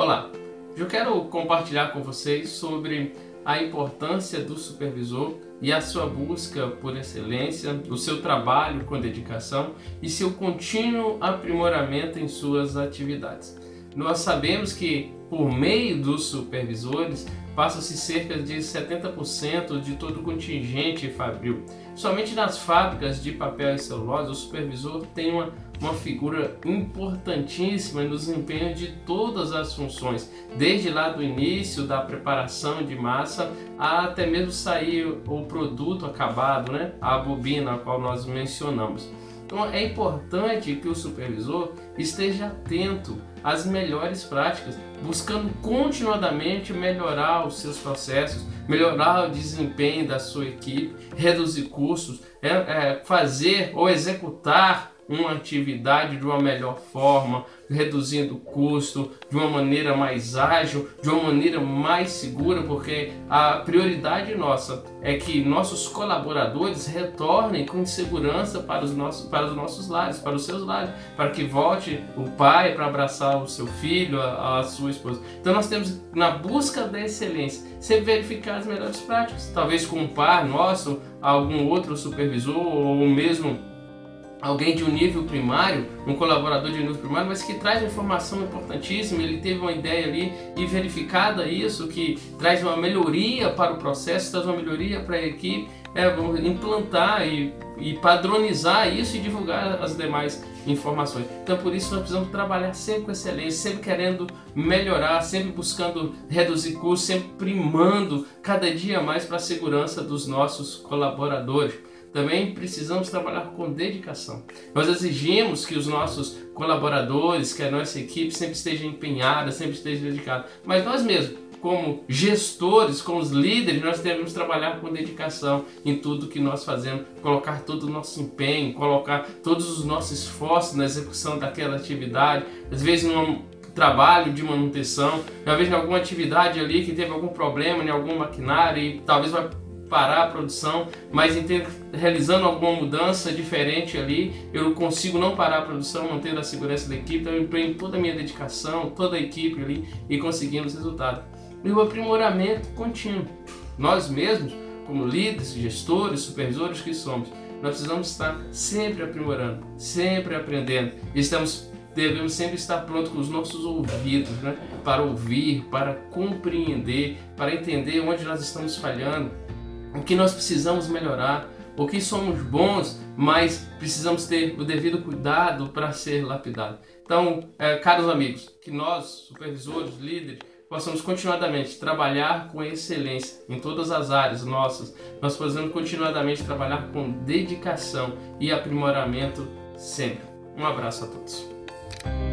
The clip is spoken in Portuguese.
Olá, eu quero compartilhar com vocês sobre a importância do supervisor e a sua busca por excelência, o seu trabalho com dedicação e seu contínuo aprimoramento em suas atividades. Nós sabemos que por meio dos supervisores passa-se cerca de 70% de todo o contingente fabril. Somente nas fábricas de papel e celulose, o supervisor tem uma, uma figura importantíssima no desempenho de todas as funções, desde lá do início da preparação de massa até mesmo sair o produto acabado, né? a bobina a qual nós mencionamos. Então é importante que o supervisor esteja atento às melhores práticas, buscando continuadamente melhorar os seus processos, melhorar o desempenho da sua equipe, reduzir custos, é, é, fazer ou executar uma atividade de uma melhor forma, reduzindo o custo, de uma maneira mais ágil, de uma maneira mais segura, porque a prioridade nossa é que nossos colaboradores retornem com segurança para os nossos, para os nossos lares, para os seus lares, para que volte o pai para abraçar o seu filho, a, a sua esposa. Então nós temos na busca da excelência, sempre verificar as melhores práticas, talvez com um par nosso, algum outro supervisor ou mesmo alguém de um nível primário, um colaborador de um nível primário, mas que traz informação importantíssima, ele teve uma ideia ali e verificada isso, que traz uma melhoria para o processo, traz uma melhoria para a equipe, é, implantar e, e padronizar isso e divulgar as demais informações. Então por isso nós precisamos trabalhar sempre com excelência, sempre querendo melhorar, sempre buscando reduzir custos, sempre primando cada dia mais para a segurança dos nossos colaboradores também precisamos trabalhar com dedicação. Nós exigimos que os nossos colaboradores, que a nossa equipe sempre esteja empenhada, sempre esteja dedicada. Mas nós mesmos, como gestores, como os líderes, nós devemos trabalhar com dedicação em tudo que nós fazemos, colocar todo o nosso empenho, colocar todos os nossos esforços na execução daquela atividade, às vezes num trabalho de manutenção, vezes em alguma atividade ali que teve algum problema em algum maquinário e talvez vai parar a produção, mas realizando alguma mudança diferente ali, eu consigo não parar a produção, mantendo a segurança da equipe, então eu empenho toda a minha dedicação, toda a equipe ali e conseguimos resultado. E o aprimoramento contínuo. Nós mesmos, como líderes, gestores, supervisores que somos, nós precisamos estar sempre aprimorando, sempre aprendendo. Estamos devemos sempre estar prontos com os nossos ouvidos, né? para ouvir, para compreender, para entender onde nós estamos falhando, o que nós precisamos melhorar, o que somos bons, mas precisamos ter o devido cuidado para ser lapidado. Então, é, caros amigos, que nós, supervisores, líderes, possamos continuadamente trabalhar com excelência em todas as áreas nossas, nós possamos continuadamente trabalhar com dedicação e aprimoramento sempre. Um abraço a todos.